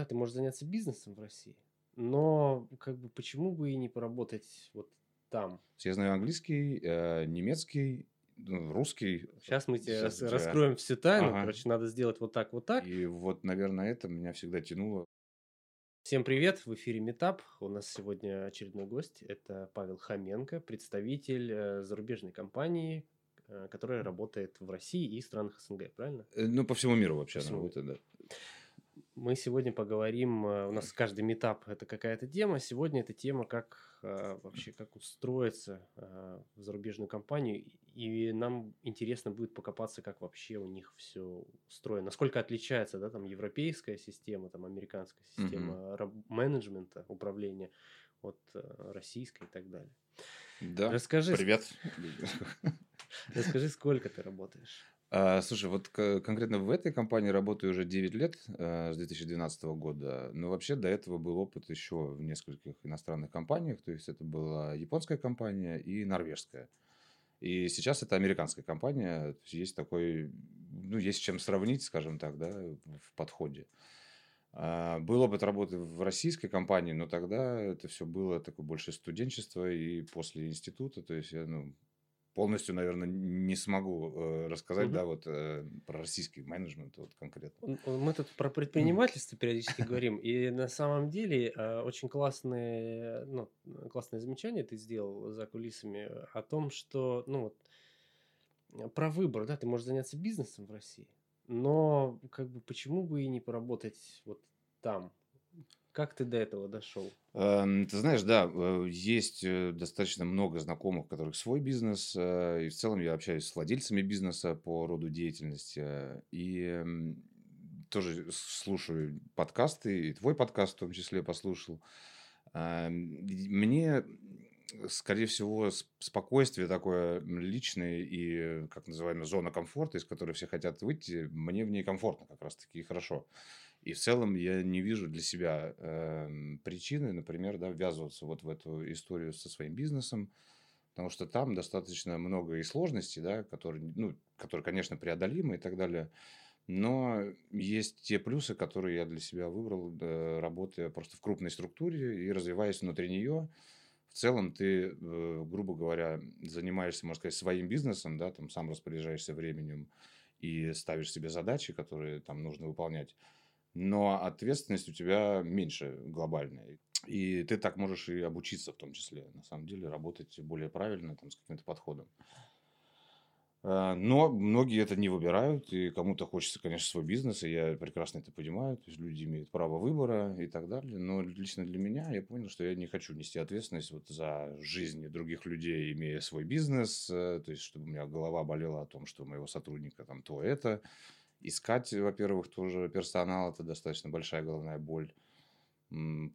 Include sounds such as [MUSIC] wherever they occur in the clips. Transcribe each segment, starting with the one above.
да, ты можешь заняться бизнесом в России, но как бы почему бы и не поработать вот там? Я знаю английский, э, немецкий, ну, русский. Сейчас мы тебе Сейчас рас- раскроем всю тайну. Ага. Короче, надо сделать вот так, вот так. И вот, наверное, это меня всегда тянуло. Всем привет, в эфире Метап. У нас сегодня очередной гость. Это Павел Хоменко, представитель э, зарубежной компании, э, которая работает в России и странах СНГ, правильно? Ну, по всему миру вообще По она всему работает, да. Мы сегодня поговорим, э, у нас каждый метап это какая-то тема. Сегодня эта тема, как э, вообще, как устроиться э, в зарубежную компанию. И нам интересно будет покопаться, как вообще у них все устроено. Насколько отличается, да, там, европейская система, там, американская система раб- менеджмента, управления от российской и так далее. Да. Расскажи, Привет. [LAUGHS] расскажи, сколько ты работаешь? А, слушай, вот конкретно в этой компании работаю уже 9 лет, э, с 2012 года. Но вообще до этого был опыт еще в нескольких иностранных компаниях. То есть это была японская компания и норвежская. И сейчас это американская компания. То есть есть такой, ну, есть чем сравнить, скажем так, да, в подходе. А, Был опыт работы в российской компании, но тогда это все было такое больше студенчество и после института. То есть я, ну, полностью, наверное, не смогу э, рассказать, Мгм. да, вот э, про российский менеджмент вот конкретно. М, Мы тут про предпринимательство периодически говорим, и на самом деле э, очень классные, ну, классное замечание ты сделал за кулисами о том, что, ну, вот, э, про выбор, да, ты можешь заняться бизнесом в России, но как бы почему бы и не поработать вот там? Как ты до этого дошел? Эм, Ты знаешь, да, э, есть э, достаточно много знакомых, у которых свой бизнес, э, и в целом я общаюсь с владельцами бизнеса по роду деятельности, и тоже слушаю подкасты, и твой подкаст в том числе послушал. Эм, Мне, скорее всего, спокойствие такое личное и, как называемая, зона комфорта, из которой все хотят выйти, мне в ней комфортно как раз-таки и хорошо. И в целом я не вижу для себя эм, причины, например, да, ввязываться вот в эту историю со своим бизнесом, потому что там достаточно много и сложностей, да, которые, ну, которые, конечно, преодолимы и так далее. Но есть те плюсы, которые я для себя выбрал, э, работая просто в крупной структуре и развиваясь внутри нее. В целом ты, э, грубо говоря, занимаешься, можно сказать, своим бизнесом, да, там сам распоряжаешься временем и ставишь себе задачи, которые там нужно выполнять но ответственность у тебя меньше глобальная. И ты так можешь и обучиться в том числе, на самом деле, работать более правильно, там, с каким-то подходом. А, Но многие это не выбирают, и кому-то хочется, конечно, свой бизнес, и я прекрасно это понимаю, то есть люди имеют право выбора и так далее, но лично для меня я понял, что я не хочу нести ответственность вот за жизни других людей, имея свой бизнес, э, то есть чтобы у меня голова болела о том, что у моего сотрудника там то это, искать, во-первых, тоже персонал, это достаточно большая головная боль.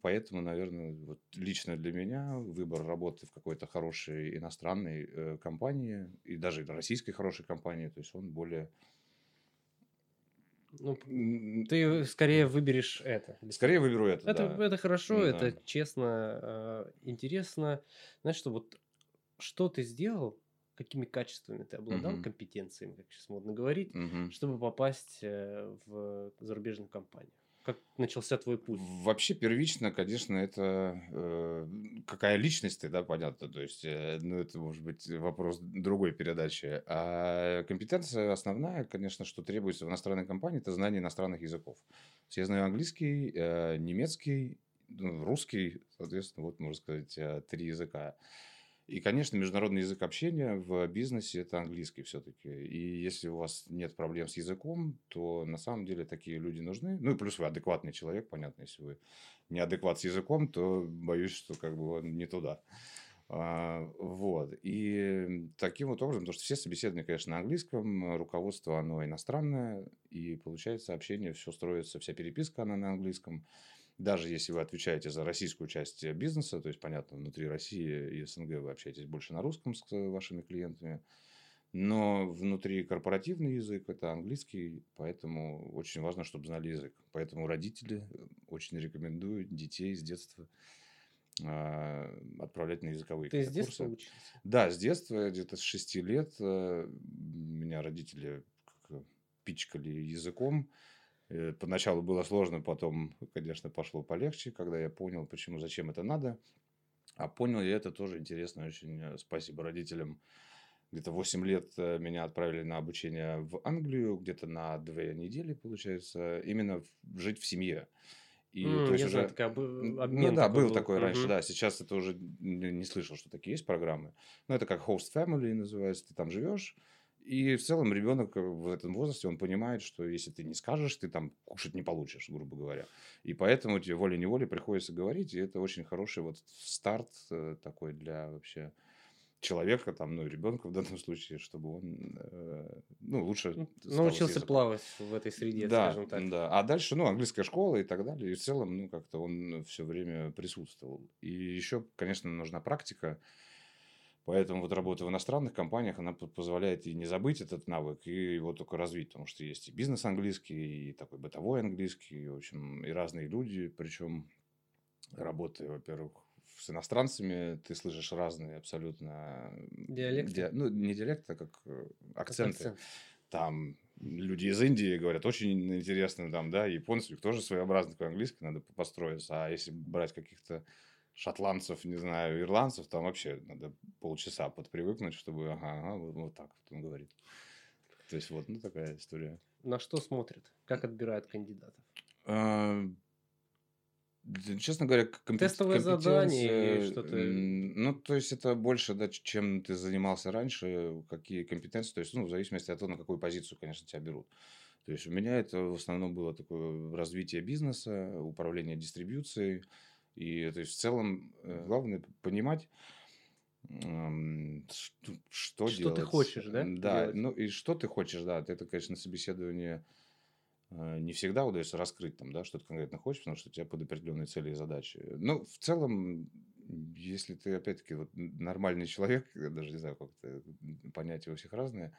Поэтому, наверное, вот лично для меня выбор работы в какой-то хорошей иностранной э, компании и даже российской хорошей компании, то есть он более... Ну, ты скорее выберешь это. Скорее выберу это, Это, да. это хорошо, Да. это честно, э, интересно. Знаешь, что вот что ты сделал, какими качествами ты обладал, Мгм. компетенциями, как сейчас модно говорить, Мгм. чтобы попасть э, в зарубежную компанию? Как начался твой путь? Вообще первично, конечно, это э, какая личность ты, да, понятно. То есть, э, ну, это может быть вопрос другой передачи. А компетенция основная, конечно, что требуется в иностранной компании, это знание иностранных языков. То есть я знаю английский, э, немецкий, ну, русский, соответственно, вот, можно сказать, э, три языка. И, конечно, международный язык общения в бизнесе – это английский все-таки. И если у вас нет проблем с языком, то на самом деле такие люди нужны. Ну и плюс вы адекватный человек, понятно, если вы неадекват с языком, то боюсь, что как бы не туда. А, Вот. И таким вот образом, потому что все собеседования, конечно, на английском, руководство, оно иностранное, и получается общение, все строится, вся переписка, она на английском. Даже если вы отвечаете за российскую часть бизнеса, то есть, понятно, внутри России и СНГ вы общаетесь больше на русском с вашими клиентами, но внутри корпоративный язык – это английский, поэтому очень важно, чтобы знали язык. Поэтому родители очень рекомендуют детей с детства а, отправлять на языковые Ты с детства курсы. учился? Да, с детства, где-то с 6 лет, э, меня родители пичкали языком. Э, Поначалу было сложно, потом, конечно, пошло полегче, когда я понял, почему, зачем это надо. А понял я это тоже интересно очень. э, Спасибо родителям. Где-то 8 лет э, меня отправили на обучение в Англию, где-то на две недели, получается, именно в- жить в семье. И М, то есть я знаю, уже... такая обмен Ну да, был был. такой раньше, Мгм. да. Сейчас это уже не слышал, что такие есть программы. Но это как host family называется. Ты там живешь. И в целом ребенок э, в этом возрасте, он понимает, что если ты не скажешь, ты там кушать не получишь, грубо говоря. И поэтому тебе волей-неволей приходится говорить. И это очень хороший вот старт э, такой для вообще человека, там, ну, ребенка в данном случае, чтобы он, э, ну, лучше Научился плавать в этой среде, Да, скажем так. да. А дальше, ну, английская школа и так далее. И в целом, ну, как-то он все время присутствовал. И еще, конечно, нужна практика. Поэтому вот работа в иностранных компаниях, она позволяет и не забыть этот навык, и его только развить. Потому что есть и бизнес английский, и такой бытовой английский, и, в общем, и разные люди. Причем работая, во-первых, с иностранцами, ты слышишь разные абсолютно... Диалекты? ди- Ну, не диалекты, а как э, Как акценты акцент. там люди из Индии говорят очень интересно, там, да, японцы, у них тоже своеобразный такой английский, надо построиться. А если брать каких-то шотландцев, не знаю, ирландцев, там вообще надо полчаса подпривыкнуть, чтобы, ага, ага, вот, вот так вот он говорит. То есть вот, ну, такая история. На что смотрят? Как отбирают кандидатов? А, Честно говоря, компет- или компетенция, что-то? Ну, то есть это больше, да, чем ты занимался раньше, какие компетенции, то есть, ну, в зависимости от того, на какую позицию, конечно, тебя берут. То есть у меня это в основном было такое развитие бизнеса, управление дистрибьюцией, и то есть в целом э, главное понимать, м, что, что Что ты делать. хочешь, да, Да, делать? ну и что ты хочешь, да. Это, конечно, на собеседовании э, не всегда удается раскрыть там, да, что ты конкретно хочешь, потому что у тебя под определенные цели и задачи. Но в целом, если ты, опять-таки, вот нормальный человек, [LAUGHS] я даже не знаю, как это, понятия у всех разные,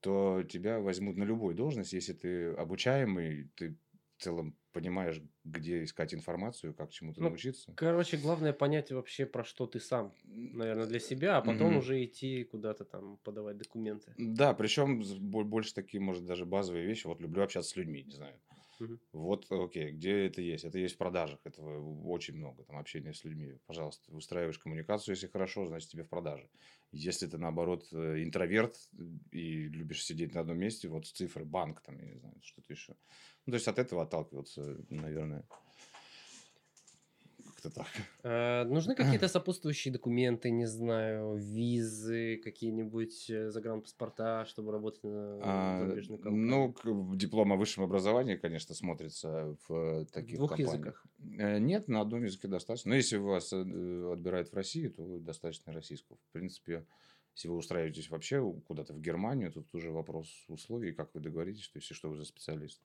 то тебя возьмут на любую должность, если ты обучаемый, ты в целом понимаешь, где искать информацию, как чему-то Ну, научиться. Короче, главное понять вообще, про что ты сам, наверное, для себя, а потом Мгм. уже идти куда-то там подавать документы. Да, причем больше такие, может, даже базовые вещи. Вот люблю общаться с людьми, не знаю. Мгм. Вот, окей, где это есть? Это есть в продажах, этого очень много, там, общения с людьми. Пожалуйста, выстраиваешь коммуникацию, если хорошо, значит, тебе в продаже. Если ты, наоборот, э, интроверт и любишь сидеть на одном месте, вот цифры, банк, там, я не знаю, что-то еще. Ну, то есть от этого отталкиваться, наверное, как-то так. Э, нужны [CLEARS THROAT] какие-то сопутствующие документы, не знаю, визы, какие-нибудь э, загранпаспорта, чтобы работать на А, зарубежную компанию? Ну, к- диплом о высшем образовании, конечно, смотрится в э, В таких двух компаниях. языках. Э, Нет, на одном языке достаточно. Но если вас отбирают в России, то достаточно российского. В принципе, если вы устраиваетесь вообще куда-то в Германию, тут уже вопрос условий, как вы договоритесь, то есть что вы за специалист.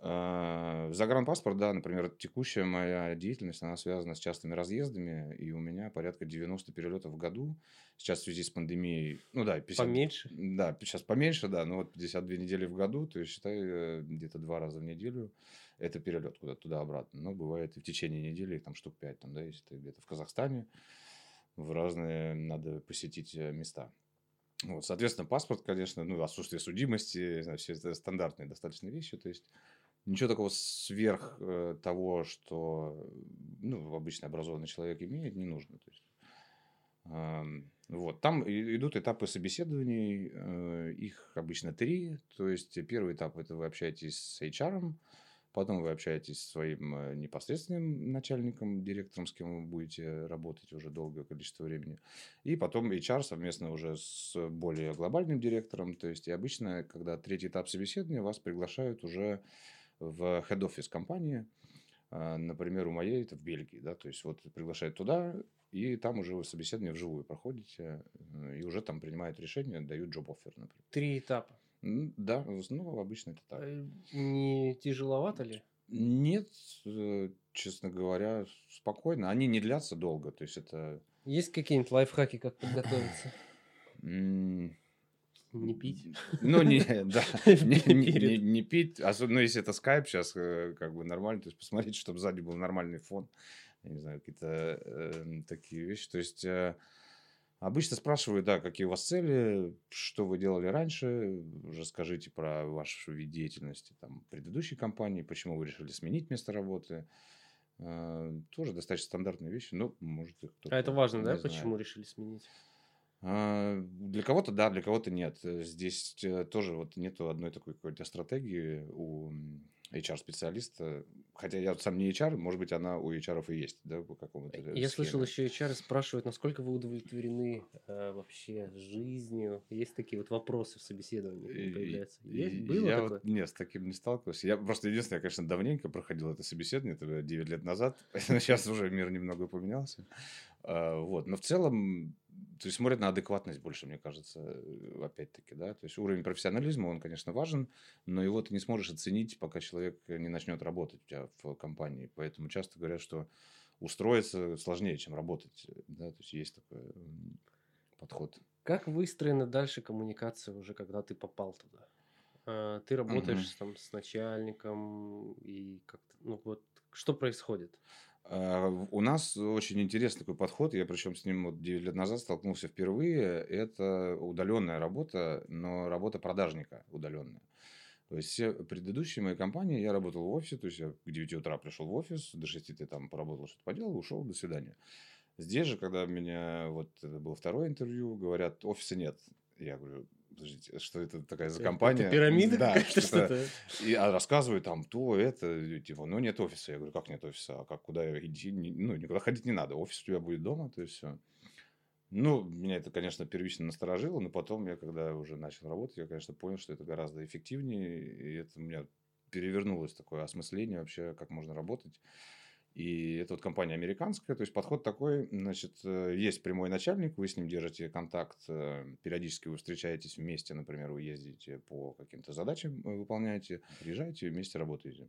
Э, Загранпаспорт, да, например, текущая моя деятельность, она связана с частыми разъездами, и у меня порядка 90 перелетов в году. Сейчас в связи с пандемией, ну да, 50, Поменьше? да, сейчас поменьше, да, но вот 52 недели в году, то есть считай э, где-то два раза в неделю это перелет куда-то туда-обратно. Но бывает и в течение недели, их там штук 5, там, да, если ты где-то в Казахстане, в разные надо посетить э, места. Вот, соответственно, паспорт, конечно, ну, отсутствие судимости, знаю, все это стандартные достаточно вещи, то есть ничего такого сверх э, того, что ну, обычно образованный человек имеет, не нужно. То есть, ам, вот. Там идут этапы собеседований, э, их обычно три. То есть первый этап это вы общаетесь с HR, потом вы общаетесь со своим э, непосредственным начальником, директором, с кем вы будете работать уже долгое количество времени. И потом HR совместно уже с более глобальным директором. То есть и обычно, когда третий этап собеседования, вас приглашают уже в head-office компании. А, Например, у моей это в Бельгии, да, то есть вот приглашают туда, и там уже вы собеседование вживую проходите, э, и уже там принимают решение, дают job offer, например. Три этапа. Да, основном обычно это так. Э, Не тяжеловато ли? Нет, э, честно говоря, спокойно. Они не длятся долго, то есть это... Есть какие-нибудь лайфхаки, как подготовиться? Не пить? Ну, не, [LAUGHS] да, [LAUGHS] не, не- не- пить, особенно если это скайп сейчас, э, как бы нормально, то есть посмотреть, чтобы сзади был нормальный фон, я не знаю, какие-то э, такие вещи, то есть э, Обычно спрашиваю, да, какие у вас цели, что вы делали раньше, расскажите про ваш вид деятельности там, предыдущей компании, почему вы решили сменить место работы. А, тоже достаточно стандартные вещи, но может их А это важно, да, не почему знает. решили сменить? А, Для кого-то да, для кого-то нет. Э, Здесь э, тоже вот нету одной такой какой-то стратегии у HR-специалиста. Хотя я сам не HR, может быть, она у HR и есть, да, по какому-то Я слышал, схеме. еще HR спрашивают, насколько вы удовлетворены э, вообще жизнью. Есть такие вот вопросы в собеседовании появляются. Есть? и Было я такое? вот нет, с таким не сталкивался. Я просто единственное, я, конечно, давненько проходил это собеседование, это было 9 лет назад. [LAUGHS] Сейчас уже мир немного поменялся. А, Вот. Но в целом, то есть смотрят на адекватность больше, мне кажется, э, опять-таки, да. То есть уровень профессионализма, он, конечно, важен, но его ты не сможешь оценить, пока человек не начнет работать у тебя в компании. Поэтому часто говорят, что устроиться сложнее, чем работать. Да? То есть есть такой подход. Как выстроена дальше коммуникация уже, когда ты попал туда? А, Ты работаешь с- там с начальником и как-то, ну вот, что происходит? А, У нас очень интересный такой подход. Я причем с ним вот 9 лет назад столкнулся впервые. Это удаленная работа, но работа продажника удаленная. То есть все предыдущие мои компании, я работал в офисе, то есть я к 9 утра пришел в офис, до 6 ты там поработал, что-то поделал, ушел, до свидания. Здесь же, когда меня, вот это было второе интервью, говорят, офиса нет. Я говорю, подождите, что это такая за Это- компания? Это пирамида Да, что-то- что-то? и а рассказывают там то, это, и типа, ну нет офиса. Я говорю, как нет офиса? А как куда идти? Ну, никуда ходить не надо. Офис у тебя будет дома, то есть все. Ну, меня это, конечно, первично насторожило, но потом я, когда уже начал работать, я, конечно, понял, что это гораздо эффективнее, и это у меня перевернулось такое осмысление вообще, как можно работать. И это вот компания американская, то есть подход такой, значит, э, есть прямой начальник, вы с ним держите контакт, э, периодически вы встречаетесь вместе, например, вы ездите по каким-то задачам, э, выполняете, приезжаете вместе работаете.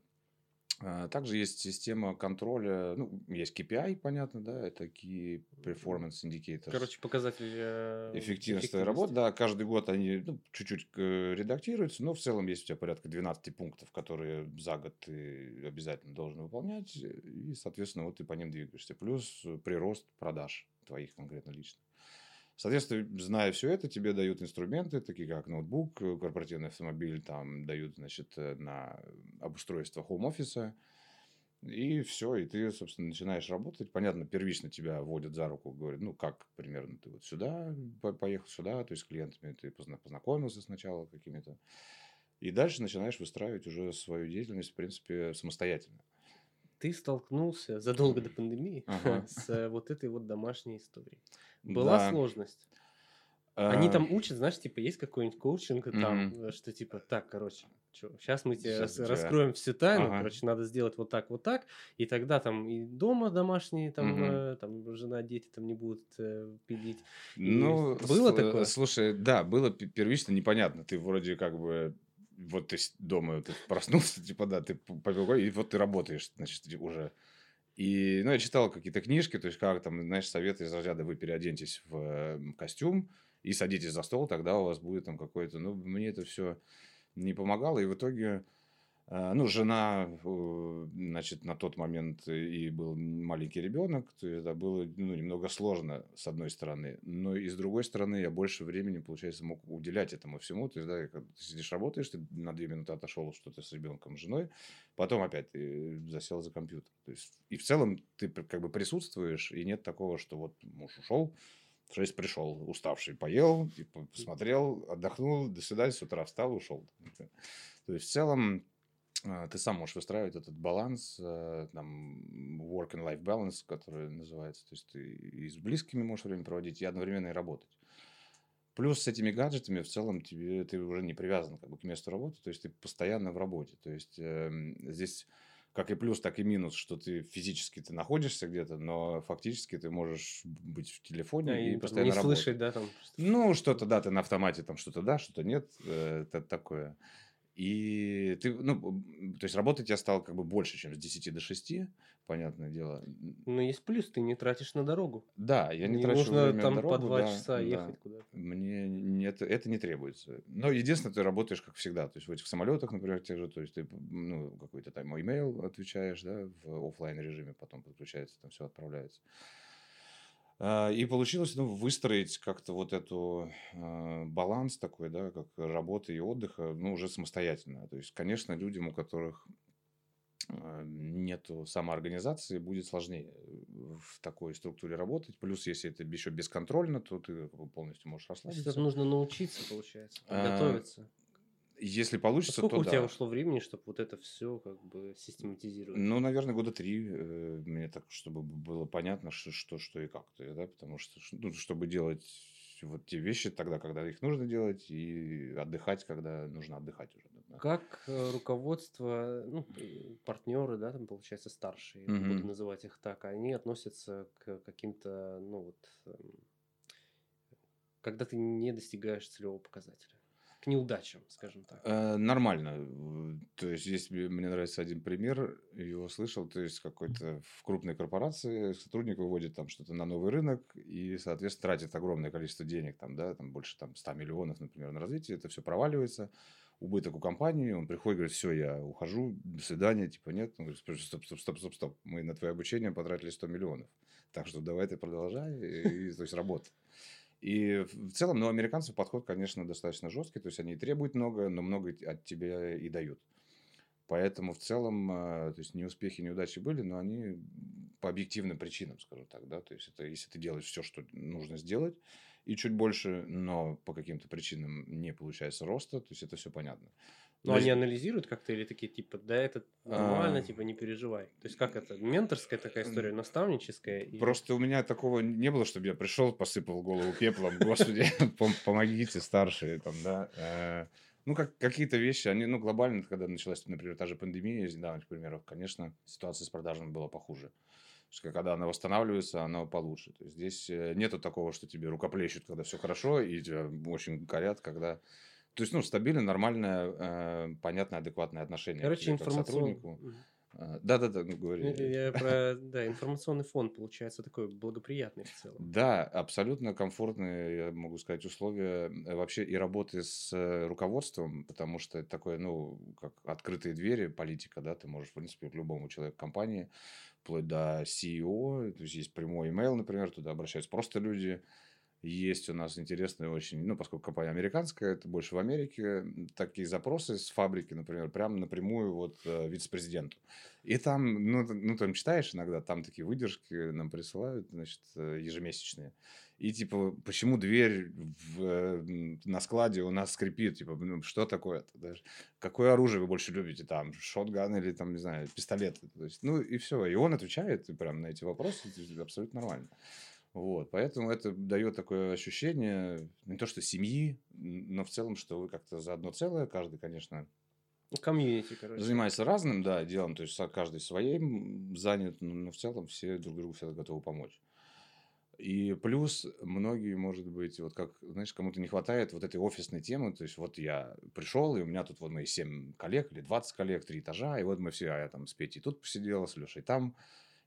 А, Также есть система контроля, ну, есть KPI, понятно, да, это Key Performance Indicators. Короче, показатель э, Эффективность твоей работы, да, каждый год они ну, чуть-чуть э, редактируются, но в целом есть у тебя порядка 12 пунктов, которые за год ты обязательно должен выполнять, и, соответственно, вот ты по ним двигаешься. Плюс прирост продаж твоих конкретно лично. Соответственно, зная все это, тебе дают инструменты, такие как ноутбук, э, корпоративный автомобиль, там дают, значит, э, на обустройство хоум-офиса, и все, и ты, собственно, начинаешь работать. Понятно, первично тебя водят за руку, говорят, ну, как примерно ты вот сюда по- поехал, сюда, то есть с клиентами ты позна- познакомился сначала какими-то. И дальше начинаешь выстраивать уже свою деятельность, в принципе, самостоятельно. Ты столкнулся задолго до пандемии Ага. [LAUGHS] с э, вот этой вот домашней историей. Была Да. сложность. Они А, там учат, знаешь, типа есть какой-нибудь коучинг, и там, э, что типа, так, короче, сейчас мы тебе Щас рас- раскроем всю тайну, Ага. короче, надо сделать вот так, вот так, и тогда там и дома домашние, там, Мгм. э, там жена, дети там не будут э, пилить. И Ну, было с- такое? Слушай, да, было пе- первично непонятно. Ты вроде как бы вот ты дома ты проснулся, [LAUGHS] типа, да, ты попил и вот ты работаешь, значит, и уже. И, ну, я читал какие-то книжки, то есть, как там, знаешь, советы из разряда вы переоденьтесь в э, костюм и садитесь за стол, тогда у вас будет там какой-то... Ну, мне это все не помогало, и в итоге... э, Ну, жена, э, значит, на тот момент и был маленький ребенок, то есть это было ну, немного сложно, с одной стороны. Но и с другой стороны, я больше времени, получается, мог уделять этому всему. То есть, да, когда ты сидишь, работаешь, ты на две минуты отошел что-то с ребенком, с женой, потом опять ты засел за компьютер. То есть, и в целом ты как бы присутствуешь, и нет такого, что вот муж ушел, в 6 пришел, уставший, поел, типа, посмотрел, отдохнул, до свидания, с утра встал, ушел. [LAUGHS] То есть, в целом, а, ты сам можешь выстраивать этот баланс, э, там, work and life balance, который называется. То есть, ты и с близкими можешь время проводить, и одновременно и работать. Плюс с этими гаджетами в целом тебе, ты уже не привязан как бы, к месту работы, то есть ты постоянно в работе. То есть эм, здесь как и плюс, так и минус, что ты физически ты находишься где-то, но фактически ты можешь быть в телефоне А, и, и постоянно не работать. слышать, да, там. Ну, что-то, да, ты на автомате там что-то да, что-то нет, э, это такое. И ты, ну, то есть работать я стал как бы больше, чем с 10 до 6, понятное дело. Но есть плюс, ты не тратишь на дорогу. Да, я не, не трачу нужно время на там дорогу, по два да, часа да. ехать куда-то. Мне не- это, это не требуется. Но единственное, ты работаешь как всегда. То есть в этих самолетах, например, тех же, то есть ты ну, какой-то там имейл отвечаешь, да, в оффлайн режиме, потом подключается, там все отправляется. А, И получилось ну, выстроить как-то вот эту а, баланс такой, да, как работы и отдыха, ну, уже самостоятельно. То есть, конечно, людям, у которых а, нету самоорганизации, будет сложнее в такой структуре работать. Плюс, если это еще бесконтрольно, то ты полностью можешь расслабиться. это нужно научиться, получается, подготовиться. Если получится, сколько то у тебя да. ушло времени, чтобы вот это все как бы систематизировать? Ну, наверное, года три, э, мне так, чтобы было понятно, что, что, что и как. То да, потому что, ну, чтобы делать вот те вещи тогда, когда их нужно делать, и отдыхать, когда нужно отдыхать уже. да. Как э, руководство, ну, партнеры, да, там, получается, старшие, буду Мгм. называть их так, они относятся к каким-то, ну, вот, эм, когда ты не достигаешь целевого показателя, к неудачам, скажем так. Э, Нормально. То есть, есть мне нравится один пример, его слышал, то есть какой-то в крупной корпорации сотрудник выводит там что-то на новый рынок и, соответственно, тратит огромное количество денег, там, да, там больше там 100 миллионов, например, на развитие, это все проваливается, убыток у компании, он приходит, говорит, все, я ухожу, до свидания, типа, нет, он говорит, стоп, стоп, стоп, стоп, стоп, мы на твое обучение потратили 100 миллионов, так что давай ты продолжай, и, то есть, работай. И в целом, ну, американцев подход, конечно, достаточно жесткий, то есть они требуют много, но много от тебя и дают. Поэтому в целом, э, то есть неуспехи, неудачи были, но они по объективным причинам, скажу так, да, то есть это если ты делаешь все, что нужно сделать, и чуть больше, но по каким-то причинам не получается роста, то есть это все понятно. Но они анализируют как-то или такие, типа, да, это нормально, А. типа, не переживай. То есть как это, менторская такая история, наставническая? Просто у меня такого не было, чтобы я пришел, посыпал голову пеплом, господи, [LAUGHS] пом- помогите, старшие, там, да. Э, Ну, как, какие-то вещи, они, ну, глобально, когда началась, например, та же пандемия из недавних примеров, конечно, ситуация с продажами была похуже. Что когда она восстанавливается, она получше. То есть здесь э, нету такого, что тебе рукоплещут, когда все хорошо, и тебя очень корят, когда... То есть, ну, стабильное, нормальное, э, понятное, адекватное отношение к Короче, тебе как информационный... сотруднику. Э, Да-да-да, ну, говори. Я про, [LAUGHS] да, информационный фон, получается, такой благоприятный в целом. Да, абсолютно комфортные, я могу сказать, условия э, вообще и работы с э, руководством, потому что это такое, ну, как открытые двери, политика, да, ты можешь, в принципе, к любому человеку компании, вплоть до CEO, то есть есть прямой email, например, туда обращаются просто люди, есть у нас интересные очень, ну, поскольку компания американская, это больше в Америке, такие запросы с фабрики, например, прямо напрямую вот э, вице-президенту. И там, ну, ну, там читаешь иногда, там такие выдержки нам присылают, значит, э, ежемесячные. И типа, почему дверь в, э, на складе у нас скрипит? Типа, ну, что такое? Даже, какое оружие вы больше любите? Там, шотган или там, не знаю, пистолет? То есть, ну, и все. И он отвечает прям на эти вопросы, абсолютно нормально. Вот, поэтому это дает такое ощущение, не то что семьи, но в целом, что вы как-то за одно целое, каждый, конечно, Ну, комьюнити, короче. занимается разным, да, делом, то есть каждый своим занят, но, но в целом все друг другу всегда готовы помочь. И плюс многие, может быть, вот как, знаешь, кому-то не хватает вот этой офисной темы, то есть вот я пришел, и у меня тут вот мои 7 коллег или 20 коллег, три этажа, и вот мы все, а я там с Петей тут посидела, с Лешей там,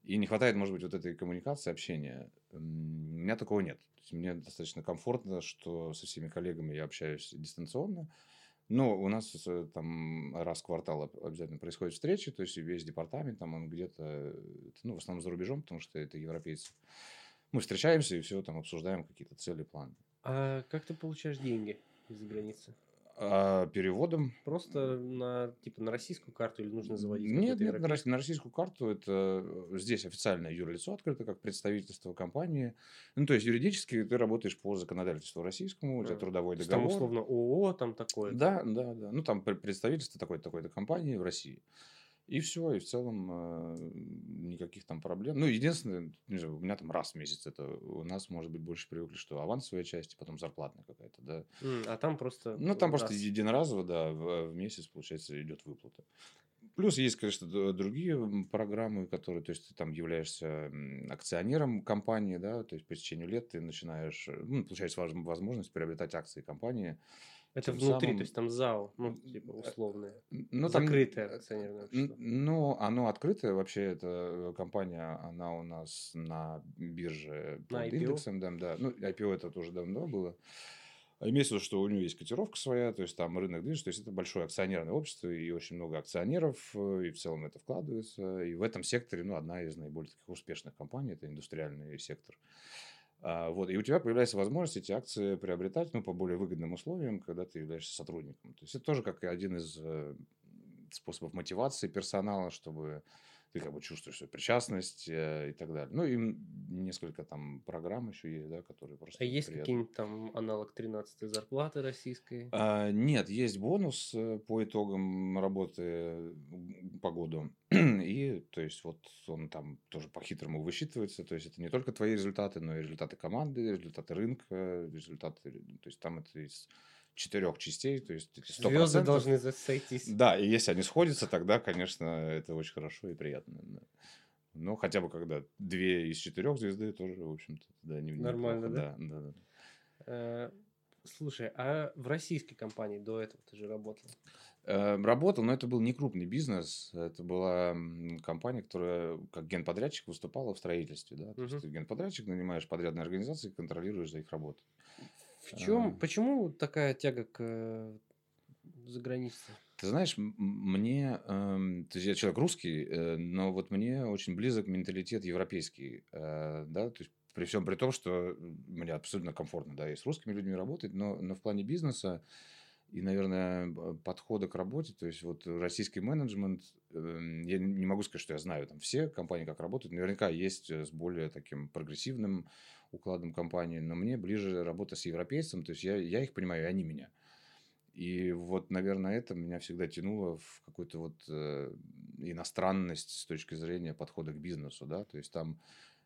и не хватает, может быть, вот этой коммуникации, общения. У меня такого нет. Мне достаточно комфортно, что со всеми коллегами я общаюсь дистанционно. Но у нас э, там раз в квартал об- обязательно происходят встречи, то есть весь департамент, там он где-то, ну, в основном за рубежом, потому что это европейцы. Мы встречаемся и все там обсуждаем какие-то цели, планы. А как ты получаешь деньги из-за границы? А переводом Просто на, типа, на российскую карту или нужно заводить Нет, нет, на, на российскую карту это э, здесь официальное юрлицо открыто как представительство компании. Ну, то есть юридически ты работаешь по законодательству российскому, у тебя А, трудовой есть Там, договор. условно, ООО, там такое. Да, да, да. Ну, там пр- представительство такой-то, такой-то компании в России. И все, и в целом э, никаких там проблем. Ну, единственное, не знаю, у меня там раз в месяц это у нас, может быть, больше привыкли, что авансовая часть, и потом зарплатная какая-то, да. А там просто... Ну, там раз. просто единоразово, да, в, в месяц, получается, идет выплата. Плюс есть, конечно, другие программы, которые, то есть ты там являешься акционером компании, да, то есть по течению лет ты начинаешь, э, ну, получаешь воз- возможность приобретать акции компании. Это внутри, самым- то есть там ЗАО, ну, типа, условное. Н- Ну, Закрытое э, акционерное общество. Ну, оно открытое вообще, эта э, компания, она у нас на бирже На под IPO? индексом, да, да. Ну, IPO это тоже давно было. А Имеется в виду, что у него есть котировка своя, то есть там рынок движется, то есть это большое акционерное общество, и очень много акционеров, э, и в целом это вкладывается. И в этом секторе, ну, одна из наиболее таких успешных компаний, это индустриальный сектор. А, вот, и у тебя появляется возможность эти акции приобретать ну, по более выгодным условиям, когда ты являешься сотрудником. То есть это тоже как один из э, способов мотивации персонала, чтобы ты как бы чувствуешь свою причастность э, и так далее. Ну, и несколько там программ еще есть, да, которые просто А есть какие-нибудь там аналог 13 зарплаты российской? А, нет, есть бонус э, по итогам работы по году. [CLEARS THROAT] И, то есть, вот он там тоже по-хитрому высчитывается. То есть, это не только твои результаты, но и результаты команды, результаты рынка, результаты... То есть, там это из четырех частей, то есть эти 100%. Звезды должны сойтись. Да, и если они сходятся, тогда, конечно, это очень хорошо и приятно. Да. Но хотя бы когда две из четырех звезды тоже, в общем-то, да, не Нормально, да? Да, да, да. Э, слушай, а в российской компании до этого ты же работал? Э, работал, но это был не крупный бизнес. Это была компания, которая как генподрядчик выступала в строительстве. Да? То есть ты генподрядчик, нанимаешь подрядные организации, контролируешь за их работу. В чем, а... почему такая тяга к э, загранице? Ты знаешь, мне, э, то есть я человек русский, э, но вот мне очень близок менталитет европейский, э, да, то есть при всем при том, что мне абсолютно комфортно, да, и с русскими людьми работать, но, но в плане бизнеса и, наверное, подхода к работе, то есть вот российский менеджмент, э, я не могу сказать, что я знаю там все компании, как работают, наверняка есть э, с более таким прогрессивным укладом компании, но мне ближе работа с европейцем, то есть я, я их понимаю, и они меня. И вот, наверное, это меня всегда тянуло в какую-то вот э, иностранность с точки зрения подхода к бизнесу, да, то есть там...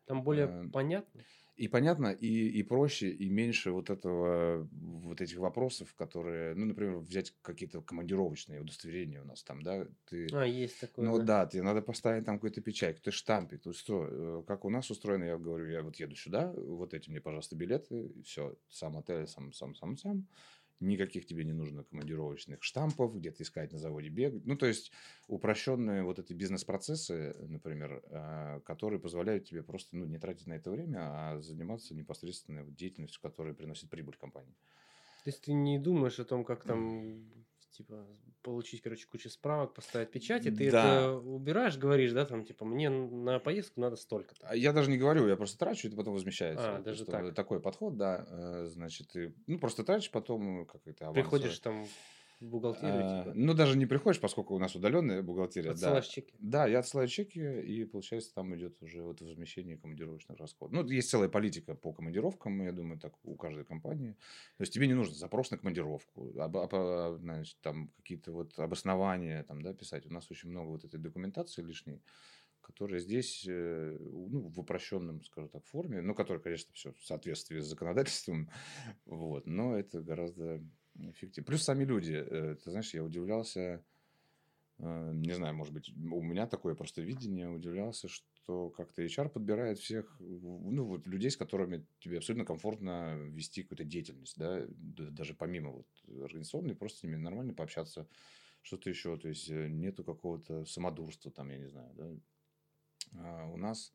Там более э, понятно? И понятно, и, и проще, и меньше вот этого, вот этих вопросов, которые, ну, например, взять какие-то командировочные удостоверения у нас там, да, ты... А, есть такое, Ну, да, да тебе надо поставить там какой-то печать, какой-то штампик, что, э, как у нас устроено, я говорю, я вот еду сюда, вот эти мне, пожалуйста, билеты, все, сам отель, сам, сам, сам, сам, никаких тебе не нужно командировочных штампов, где-то искать на заводе бегать. Ну, то есть упрощенные вот эти бизнес-процессы, например, а, которые позволяют тебе просто ну, не тратить на это время, а заниматься непосредственно деятельностью, которая приносит прибыль компании. То есть ты не думаешь о том, как там типа получить, короче, кучу справок, поставить печати, ты да. это убираешь, говоришь, да, там, типа, мне на поездку надо столько-то. А я даже не говорю, я просто трачу, это потом возмещается. А, даже так. Такой подход, да, э, значит, ты, ну, просто тратишь, потом как это Приходишь там бухгалтерию? А, типа? Ну, даже не приходишь, поскольку у нас удаленная бухгалтерия. Отсылаешь да. чеки? Да, я отсылаю чеки, и, получается, там идет уже вот возмещение командировочных расходов. Ну, есть целая политика по командировкам, я думаю, так у каждой компании. То есть, тебе не нужно запрос на командировку, об, об, значит, там какие-то вот обоснования там, да, писать. У нас очень много вот этой документации лишней которая здесь э, ну, в упрощенном, скажем так, форме, ну, которая, конечно, все в соответствии с законодательством, [LAUGHS] вот, но это гораздо эффективно. Плюс сами люди. Э, ты знаешь, я удивлялся, э, не знаю, может быть, у меня такое просто видение, удивлялся, что как-то HR подбирает всех, ну, вот людей, с которыми тебе абсолютно комфортно вести какую-то деятельность, да, даже помимо вот организационной, просто с ними нормально пообщаться, что-то еще, то есть э, нету какого-то самодурства там, я не знаю, да. А у нас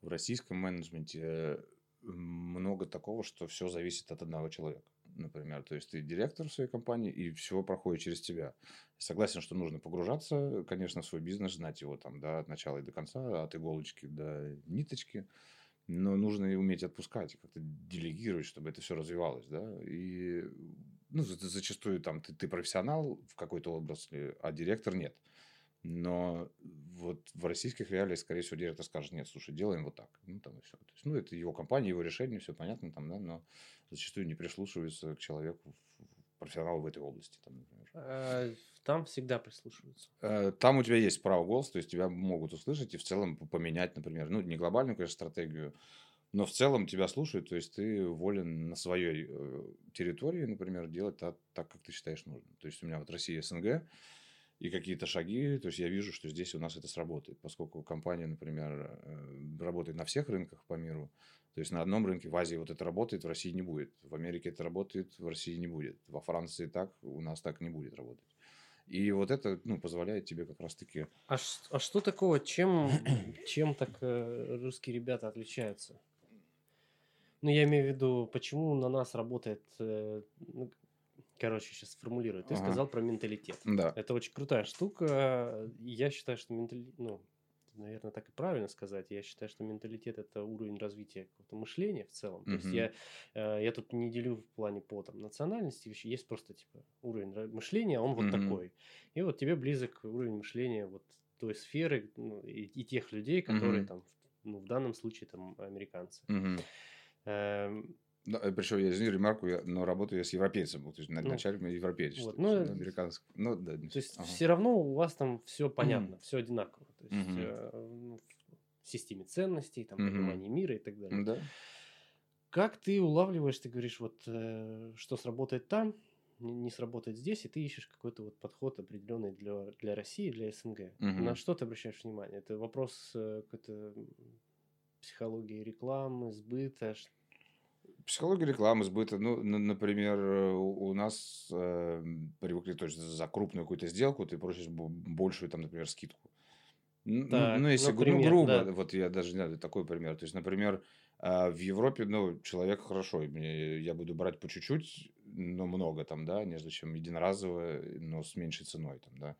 в российском менеджменте много такого, что все зависит от одного человека например. То есть ты директор своей компании, и все проходит через тебя. Согласен, что нужно погружаться, конечно, в свой бизнес, знать его там, да, от начала и до конца, от иголочки до ниточки. Но нужно и уметь отпускать, как-то делегировать, чтобы это все развивалось, да. И ну, зачастую там ты, ты профессионал в какой-то области, а директор нет. Но вот в российских реалиях, скорее всего, директор скажет, нет, слушай, делаем вот так. Ну, там и все. То есть, ну, это его компания, его решение, все понятно там, да, но зачастую не прислушиваются к человеку, профессионалу в этой области, там, например. А, там всегда прислушиваются. Э, там у тебя есть право голоса, то есть тебя могут услышать и в целом поменять, например, ну, не глобальную, конечно, стратегию, но в целом тебя слушают, то есть ты волен на своей э, территории, например, делать так, так, как ты считаешь нужным. То есть у меня вот Россия СНГ, и какие-то шаги, то есть я вижу, что здесь у нас это сработает, поскольку компания, например, э, работает на всех рынках по миру, то есть на одном рынке в Азии вот это работает, в России не будет, в Америке это работает, в России не будет, во Франции так, у нас так не будет работать. И вот это ну, позволяет тебе как раз-таки... А, а что такого, чем, [CLEARS THROAT] чем так э, русские ребята отличаются? Ну, я имею в виду, почему на нас работает э, ну, короче, сейчас сформулирую. Ты ага. сказал про менталитет. Да. Это очень крутая штука. Я считаю, что менталитет, ну, наверное, так и правильно сказать. Я считаю, что менталитет это уровень развития какого-то мышления в целом. То есть я, э, я тут не делю в плане по там, национальности вещи. Есть просто типа уровень мышления, он вот Мгм. такой. И вот тебе близок уровень мышления вот той сферы ну, и, и тех людей, которые Мгм. там, ну, в данном случае там американцы. Мгм. Эм, Да, причем я извини ремарку, я, но работаю я с европейцем, то есть на- Ну, европеец, вот, ну, э, американский. Ну, да, То есть. Ага. все равно у вас там все понятно, все одинаково. То есть Мгм. э, ну, в системе ценностей, там, Мгм. понимании мира и так далее. Да. Как ты улавливаешь, ты говоришь, вот э, что сработает там, не, сработает здесь, и ты ищешь какой-то вот подход определенный для, для России, для СНГ. Мгм. На что ты обращаешь внимание? Это вопрос э, какой-то психологии рекламы, сбыта. Психология рекламы, сбыта. Ну, например, э, у нас э, привыкли, то есть за крупную какую-то сделку ты просишь бо- большую, там, например, скидку. Ну, Так, ну, если гру- ну, например, грубо, да. вот я даже не знаю, такой пример. То есть, например, а, в Европе, ну, человек хорошо, я буду брать по чуть-чуть, но много там, да, нежели чем единоразово, но с меньшей ценой там, да.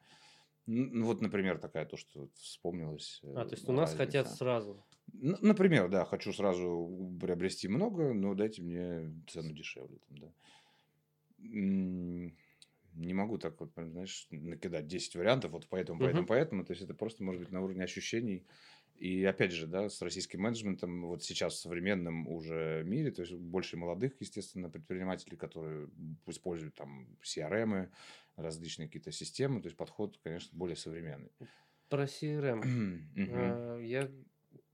Ну, вот, например, такая то, что вспомнилось. А, э, то есть у нас хотят сразу. Например, да, хочу сразу приобрести много, но дайте мне цену дешевле. Там, да. Не могу так вот, прям, знаешь, накидать 10 вариантов, вот поэтому, поэтому, Мгм. поэтому. То есть это просто может быть на уровне ощущений. И опять же, да, с российским менеджментом вот сейчас в современном уже мире, то есть больше молодых, естественно, предпринимателей, которые используют там CRM, различные какие-то системы, то есть подход, конечно, более современный. Про CRM. Э, [CLEARS THROAT] Я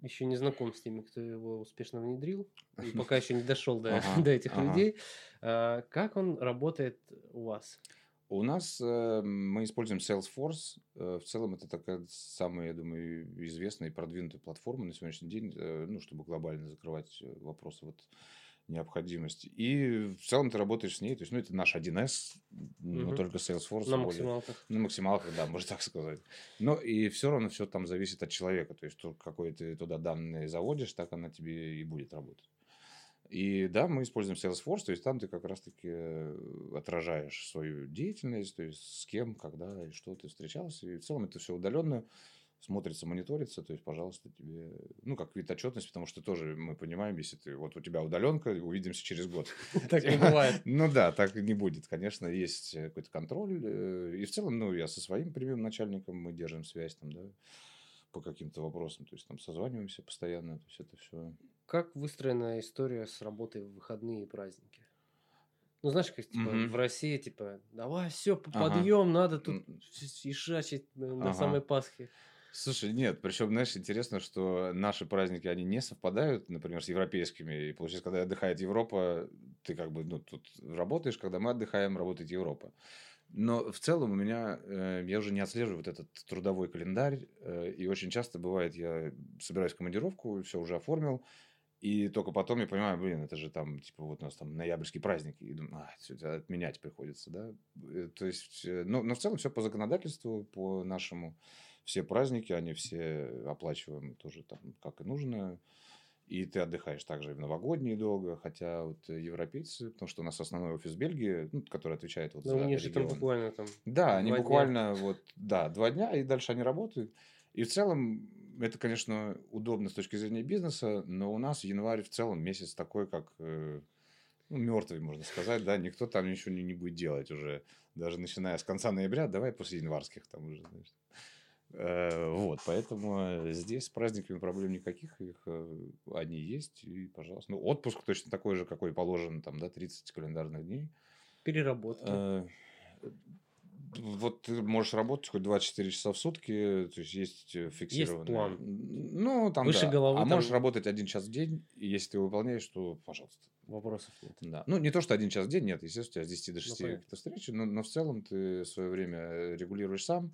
еще не знаком с теми, кто его успешно внедрил, и пока еще не дошел до, [LAUGHS] Ага, до этих ага. людей. А, Как он работает у вас? У нас э, мы используем Salesforce. Э, в целом это такая самая, я думаю, известная и продвинутая платформа на сегодняшний день, э, ну, чтобы глобально закрывать э, вопросы вот необходимости. И в целом ты работаешь с ней. То есть, ну, это наш 1С, но Мгм. только Salesforce. На более- максималках. на максималках, да, можно [LAUGHS] так сказать. Но и все равно все там зависит от человека. То есть, какой ты туда данные заводишь, так она тебе и будет работать. И да, мы используем Salesforce, то есть там ты как раз-таки э, отражаешь свою деятельность, то есть с кем, когда и что ты встречался. И в целом это все удаленно смотрится, мониторится, то есть, пожалуйста, тебе, ну, как вид отчетности, потому что тоже мы понимаем, если ты, вот у тебя удаленка, увидимся через год. [LAUGHS] Так не [LAUGHS] бывает. Ну да, так не будет. Конечно, есть э, какой-то контроль. э, И в целом, ну, я со своим прямым начальником, мы держим связь там, да, по каким-то вопросам. То есть там созваниваемся постоянно. То есть это все... Как выстроена история с работой в выходные и праздники? Ну, знаешь, как типа Мгм. в России, типа, давай, все, Ага. подъем, надо тут ишачить э, до Ага. самой Пасхи. Слушай, нет, причем, знаешь, интересно, что наши праздники, они не совпадают, например, с европейскими. И получается, когда отдыхает Европа, ты как бы, ну, тут работаешь, когда мы отдыхаем, работает Европа. Но в целом у меня, э, я уже не отслеживаю вот этот трудовой календарь, э, и очень часто бывает, я собираюсь в командировку, все уже оформил, и только потом я понимаю, блин, это же там, типа, вот у нас там ноябрьские праздники, и думаю, а, это отменять приходится, да. Э, То есть, э, но, но в целом все по законодательству, по нашему, все праздники, они все оплачиваемы тоже там, как и нужно. И ты отдыхаешь также и в новогодние долго, хотя вот европейцы, потому что у нас основной офис Бельгии, ну, который отвечает вот Да, за у них же там буквально там Да, они два дня. буквально вот, да, два дня, и дальше они работают. И в целом это, конечно, удобно с точки зрения бизнеса, но у нас январь в целом месяц такой, как э, ну, мертвый, можно сказать, да, никто там ничего не, не будет делать уже, даже начиная с конца ноября, давай после январских там уже, знаешь. Э, Вот, поэтому здесь с праздниками проблем никаких, их э, они есть, и, пожалуйста. Ну, отпуск точно такой же, какой положен, там, да, 30 календарных дней. переработки. Э, Вот ты можешь работать хоть 24 часа в сутки, то есть есть э, фиксированный... план. Ну, там, Выше да. головы А там- можешь работать один час в день, и если ты выполняешь, то пожалуйста. Вопросов нет. Да. Ну, не то, что один час в день, нет, естественно, у тебя с 10 до 6 понятно. какие-то встречи, но, но в целом ты свое время э, регулируешь сам.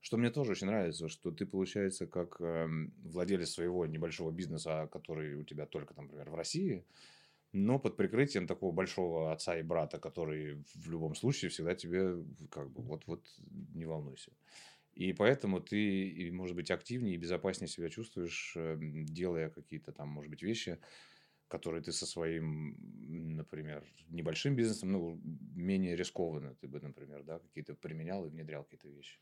Что мне тоже очень нравится, что ты, получается, как эм, владелец своего небольшого бизнеса, который у тебя только, например, в России, но под прикрытием такого большого отца и брата, который в любом случае всегда тебе как бы вот-вот не волнуйся. И поэтому ты, может быть, активнее и безопаснее себя чувствуешь, эм, делая какие-то там, может быть, вещи, которые ты со своим, например, небольшим бизнесом, ну, менее рискованно ты бы, например, да, какие-то применял и внедрял какие-то вещи.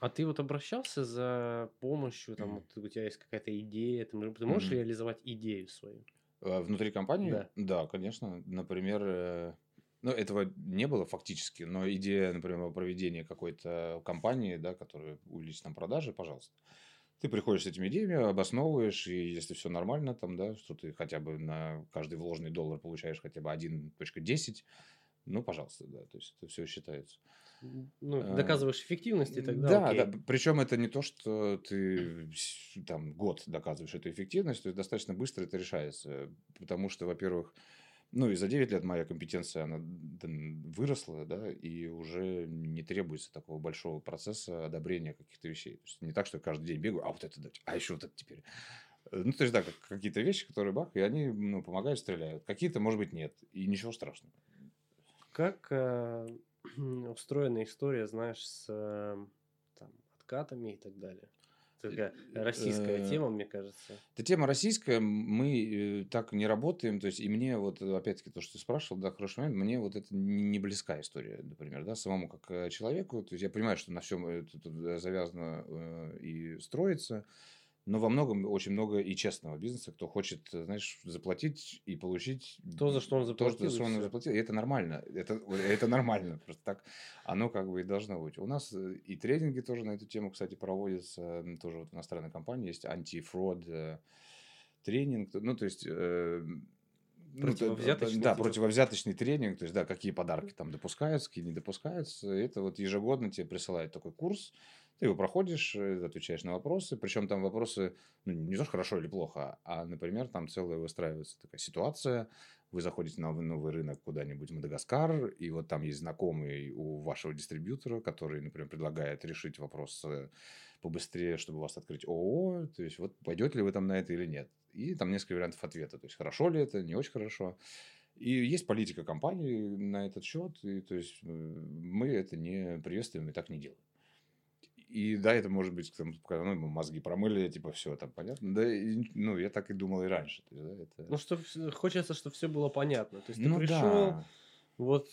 А ты вот обращался за помощью, там Мгм. вот у тебя есть какая-то идея, ты, ты можешь Мгм. реализовать идею свою? А, Внутри компании? Да. Да, конечно. Например, э, ну, этого не было фактически, но идея, например, о проведении какой-то кампании, да, которая увеличит нам продажи, пожалуйста. Ты приходишь с этими идеями, обосновываешь, и если все нормально, там, да, что ты хотя бы на каждый вложенный доллар получаешь хотя бы 1.10, ну, пожалуйста, да, то есть это все считается. Ну, А, доказываешь эффективность, и тогда Да, окей. да. Причем это не то, что ты там год доказываешь эту эффективность, то есть достаточно быстро это решается. Потому что, во-первых, ну и за 9 лет моя компетенция, она выросла, да, и уже не требуется такого большого процесса одобрения каких-то вещей. То есть не так, что я каждый день бегаю, а вот это дать, а еще вот это теперь. Э, Ну, то есть, да, как- какие-то вещи, которые бах, и они ну, помогают, стреляют. Какие-то, может быть, нет. И ничего страшного. Как э, [CLEARS THROAT] устроена история, знаешь, с э, там, откатами и так далее? Это такая российская Э, тема, мне кажется. Эта тема российская, мы э, так не работаем, то есть и мне вот, э, опять-таки, то, что ты спрашивал, да, хороший момент, мне вот это не, не близка история, например, да, самому как э, человеку, то есть я понимаю, что на всем это э, завязано э, и строится, но во многом очень много и честного бизнеса, кто хочет, э, знаешь, заплатить и получить То, за что он то, заплатил, за и что он заплатил, и это нормально, это, это нормально, просто так оно как бы и должно быть. У нас э, и тренинги тоже на эту тему, кстати, проводятся, тоже вот в иностранной компании есть антифрод э, тренинг, ну, то есть... э, ну, Противовзяточный, Да, типа? противовзяточный тренинг, то есть, да, какие подарки там допускаются, какие не допускаются. Это вот ежегодно тебе присылают такой курс, ты его проходишь, э, отвечаешь на вопросы, причем там вопросы ну, не что хорошо или плохо, а, например, там целая выстраивается такая ситуация, вы заходите на новый рынок куда-нибудь в Мадагаскар, и вот там есть знакомый у вашего дистрибьютора, который, например, предлагает решить вопрос э, побыстрее, чтобы у вас открыть ООО, то есть вот пойдете ли вы там на это или нет. И там несколько вариантов ответа, то есть хорошо ли это, не очень хорошо. И есть политика компании на этот счет, и то есть э, мы это не приветствуем и так не делаем. И да, это может быть, там, ну, мозги промыли, типа, все, там понятно. Да, и, ну, я так и думал и раньше. То есть, да, это... Ну, что хочется, чтобы все было понятно. То есть ты Ну пришел, да. вот,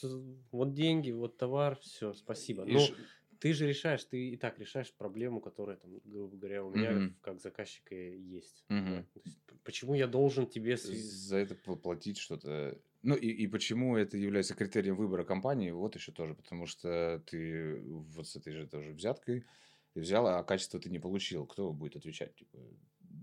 вот деньги, вот товар, все, спасибо. И Ну, ш- ты же решаешь, ты и так решаешь проблему, которая, там, грубо говоря, у меня Мгм. как заказчика есть. Мгм. да. То есть почему я должен тебе... сви- за это пл- платить что-то. Ну и, и почему это является критерием выбора компании, вот еще тоже, потому что ты вот с этой же тоже взяткой ты взял, а качество ты не получил. Кто будет отвечать? Типа,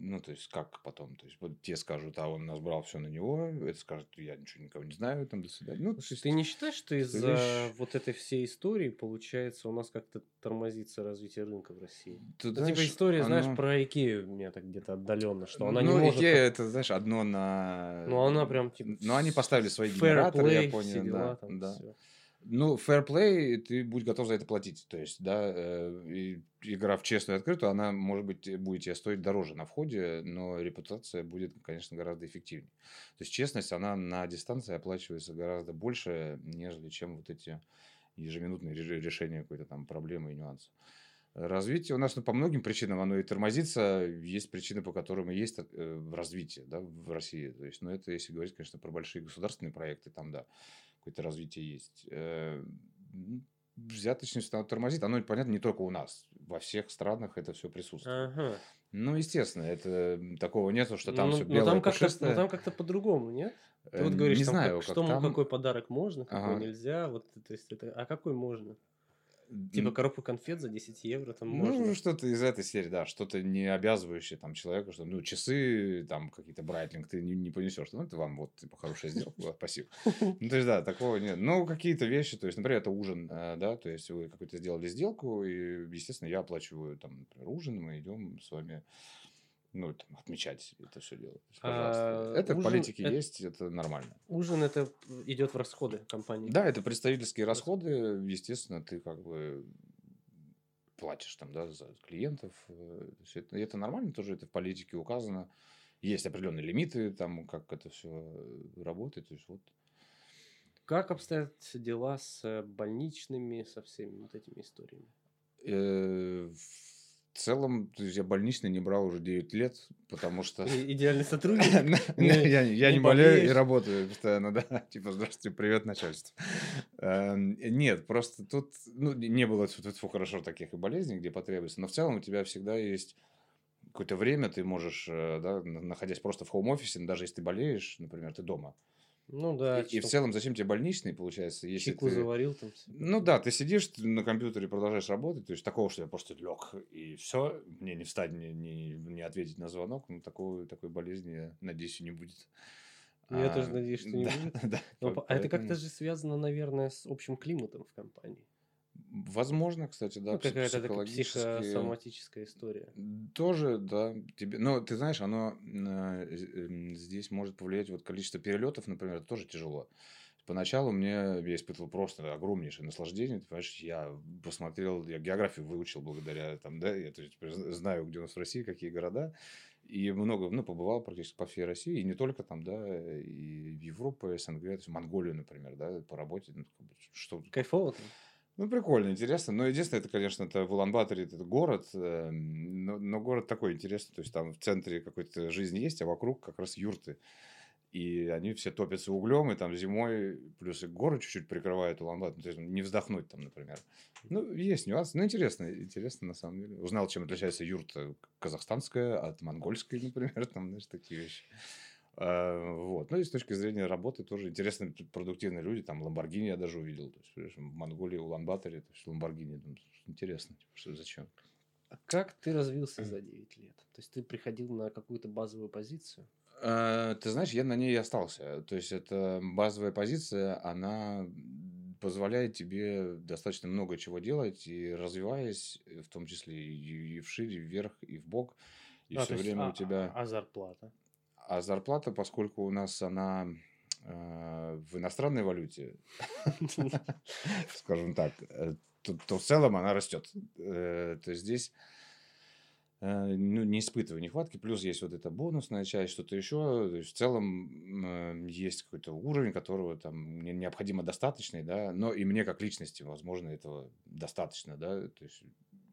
ну, то есть, как потом? То есть, вот те скажут, а он нас брал все на него, это скажет, я ничего никого не знаю, там, до свидания. Ну, Слушай, ты не считаешь, что из-за вещь- вот этой всей истории, получается, у нас как-то тормозится развитие рынка в России? ты Ну, знаешь, типа история, знаешь, оно- про Икею у меня так где-то отдаленно, что она ну, не может... Икея, это, знаешь, одно на... Ну, она прям, типа, Но они поставили свои генераторы, play, я понял, все дела да, там, да. всё. Ну, fair play, ты будь готов за это платить. То есть, да, э, игра в честную и открытую, она, может быть, э, будет тебе стоить дороже на входе, но репутация будет, конечно, гораздо эффективнее. То есть, честность, она на дистанции оплачивается гораздо больше, нежели чем вот эти ежеминутные ре- решения какой-то там проблемы и нюансы. Развитие у нас ну, по многим причинам оно и тормозится. Есть причины, по которым и есть э, развитие да, в России. То есть, ну, это если говорить, конечно, про большие государственные проекты, там, да, какое-то развитие есть. Э, Взяточность оно тормозит. Оно, понятно, не только у нас. Во всех странах это все присутствует. Ага. Ну, естественно, это такого нету, что там ну, все белое, там как-то, ну, пушистое. там как-то по-другому, нет? Ты Э, вот говоришь, не там, знаю, как- как что, там. какой подарок можно, какой Ага. нельзя. Вот, то есть это, а какой можно? Типа коробку конфет за 10 евро там Ну, можно. что-то из этой серии, да, что-то не обязывающее там человека, что, ну, часы, там, какие-то брайтлинг ты не, не понесешь. Ну, это вам вот, типа, хорошая сделка, спасибо. [LAUGHS] Ну, то есть, да, такого нет. Ну, какие-то вещи, то есть, например, это ужин, э, да, то есть, вы какой-то сделали сделку, и, естественно, я оплачиваю, там, например, ужин, мы идем с вами, ну, там, отмечать это все дело. Есть, пожалуйста. А, это в ужин политике это- есть, это нормально. Ужин это идет в расходы компании. Да, это представительские расходы, естественно, ты как бы платишь там, да, за клиентов. э, Это, это нормально тоже, это в политике указано. Есть определенные лимиты, там, как это все работает. То есть вот. Как обстоят дела с э, больничными, со всеми вот этими историями? Э, В целом, то есть я больничный не брал уже 9 лет, потому что... Идеальный [LAUGHS] сотрудник. Я не болею и работаю постоянно, [LAUGHS] да. Типа, здравствуйте, привет, начальство. Эм, Нет, просто тут ну, не было хорошо таких и болезней, где потребуется. Но в целом у тебя всегда есть какое-то время, ты можешь, э, да, на- находясь просто в хоум-офисе, даже если ты болеешь, например, ты дома. Ну да. И и в целом, зачем тебе больничный, получается, если чайку ты... заварил там. Ну да, ты сидишь ты на компьютере, продолжаешь работать, то есть такого, что я просто лег и все, мне не встать, не, не, не ответить на звонок, ну такого, такой болезни, я надеюсь, и не будет. Я А, тоже надеюсь, что не да, будет. [LAUGHS] да, Но по- по- а это как-то поэтому- же связано, наверное, с общим климатом в компании. Возможно, кстати, да, ну, какая-то такая психосоматическая история. Тоже, да. Тебе... Но ты знаешь, оно э, эм, здесь может повлиять вот количество перелетов, например, это тоже тяжело. Поначалу мне я испытывал просто огромнейшее наслаждение. Ты понимаешь, я посмотрел, я географию выучил благодаря там, да, я то есть, знаю, где у нас в России, какие города. И много, ну, побывал практически по всей России, и не только там, да, и Европа, СНГ, то есть Монголию, например, да, по работе, ну, что, Кайфово там? Ну, прикольно, интересно. Но единственное, это, конечно, это в Улан-Баторе, это город, эм, но, но город такой интересный. То есть там в центре какой-то жизни есть, а вокруг как раз юрты. И они все топятся углем, и там зимой, плюс и горы чуть-чуть прикрывают Улан-Батор. Ну, То есть не вздохнуть там, например. Ну, есть нюансы. Ну, интересно, интересно на самом деле. Узнал, чем отличается юрта казахстанская от монгольской, [LAUGHS] например, там, знаешь, такие вещи. А, Вот. Ну и с точки зрения работы тоже интересные, продуктивные люди. Там Ламборгини я даже увидел. То есть, в Монголии, Улан-Баторе, то есть Ламборгини. Интересно, типа, что зачем? А как ты развился за 9 лет? То есть ты приходил на какую-то базовую позицию? А, Ты знаешь, я на ней и остался. То есть это базовая позиция, она позволяет тебе достаточно много чего делать и развиваясь, в том числе и и вширь, и вверх, и в бок, и А, все есть, время а- у тебя... А зарплата? А зарплата, поскольку у нас она э, в иностранной валюте, [LAUGHS] скажем так, э, то, в целом она растет. Э, То есть здесь ну, не испытываю нехватки. Плюс есть вот эта бонусная часть, что-то еще. То есть в целом есть какой-то уровень, которого там мне необходимо достаточный, да, но и мне как личности, возможно, этого достаточно, да. То есть